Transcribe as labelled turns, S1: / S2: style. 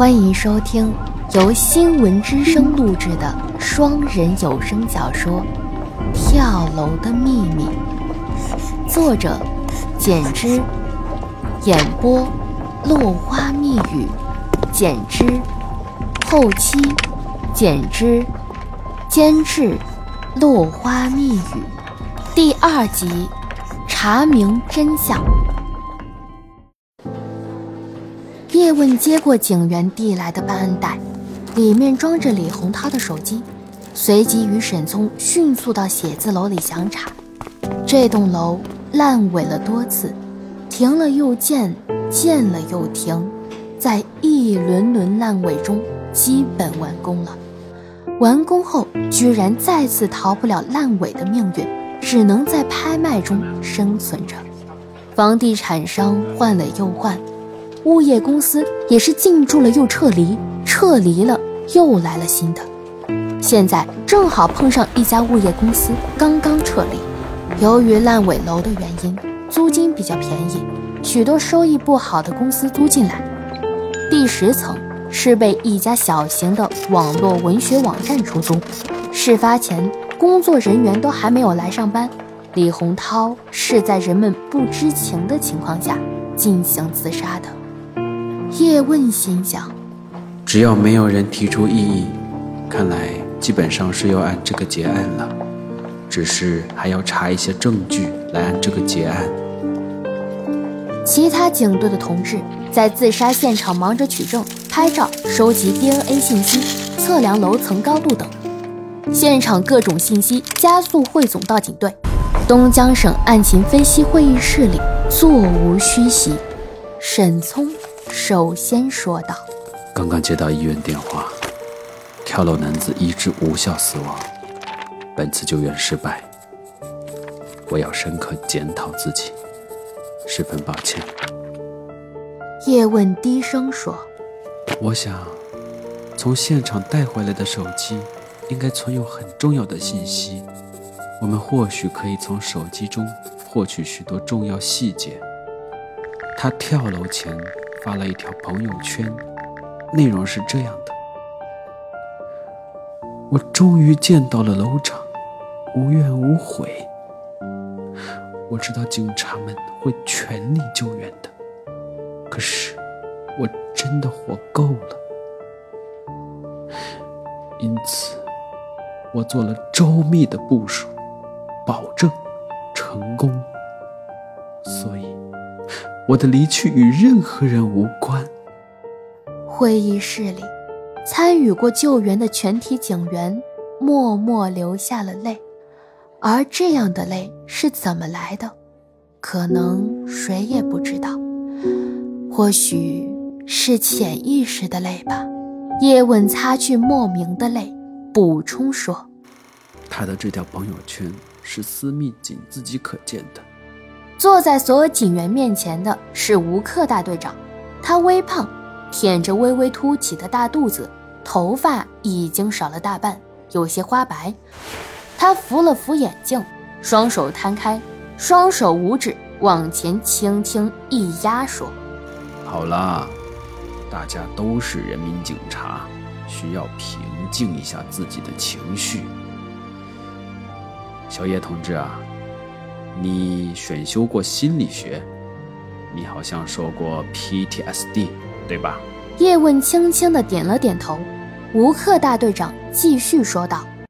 S1: 欢迎收听由新闻之声录制的双人有声小说《跳楼的秘密》，作者简之，演播落花密语，简之，后期简之，监制落花密语，第二集，查明真相。叶问接过警员递来的办案袋，里面装着李洪涛的手机，随即与沈聪迅速到写字楼里详查。这栋楼烂尾了多次，停了又建，建了又停，在一轮轮烂尾中基本完工了。完工后，居然再次逃不了烂尾的命运，只能在拍卖中生存着。房地产商换了又换。物业公司也是进驻了又撤离，撤离了又来了新的。现在正好碰上一家物业公司刚刚撤离，由于烂尾楼的原因，租金比较便宜，许多收益不好的公司租进来。第十层是被一家小型的网络文学网站出租。事发前，工作人员都还没有来上班，李洪涛是在人们不知情的情况下进行自杀的。叶问心想：
S2: 只要没有人提出异议，看来基本上是要按这个结案了。只是还要查一些证据来按这个结案。
S1: 其他警队的同志在自杀现场忙着取证、拍照、收集 DNA 信息、测量楼层高度等，现场各种信息加速汇总到警队。东江省案情分析会议室里座无虚席，沈聪。首先说道：“
S2: 刚刚接到医院电话，跳楼男子医治无效死亡，本次救援失败。我要深刻检讨自己，十分抱歉。”
S1: 叶问低声说：“
S2: 我想，从现场带回来的手机应该存有很重要的信息，我们或许可以从手机中获取许多重要细节。他跳楼前。”发了一条朋友圈，内容是这样的：“我终于见到了楼长，无怨无悔。我知道警察们会全力救援的，可是我真的活够了。因此，我做了周密的部署，保证成功。所以。”我的离去与任何人无关。
S1: 会议室里，参与过救援的全体警员默默流下了泪，而这样的泪是怎么来的，可能谁也不知道。或许是潜意识的泪吧。叶问擦去莫名的泪，补充说：“
S2: 他的这条朋友圈是私密，仅自己可见的。”
S1: 坐在所有警员面前的是吴克大队长，他微胖，腆着微微凸起的大肚子，头发已经少了大半，有些花白。他扶了扶眼镜，双手摊开，双手五指往前轻轻一压，说：“
S2: 好了，大家都是人民警察，需要平静一下自己的情绪。小叶同志啊。”你选修过心理学，你好像说过 PTSD，对吧？
S1: 叶问轻轻的点了点头。吴克大队长继续说道：“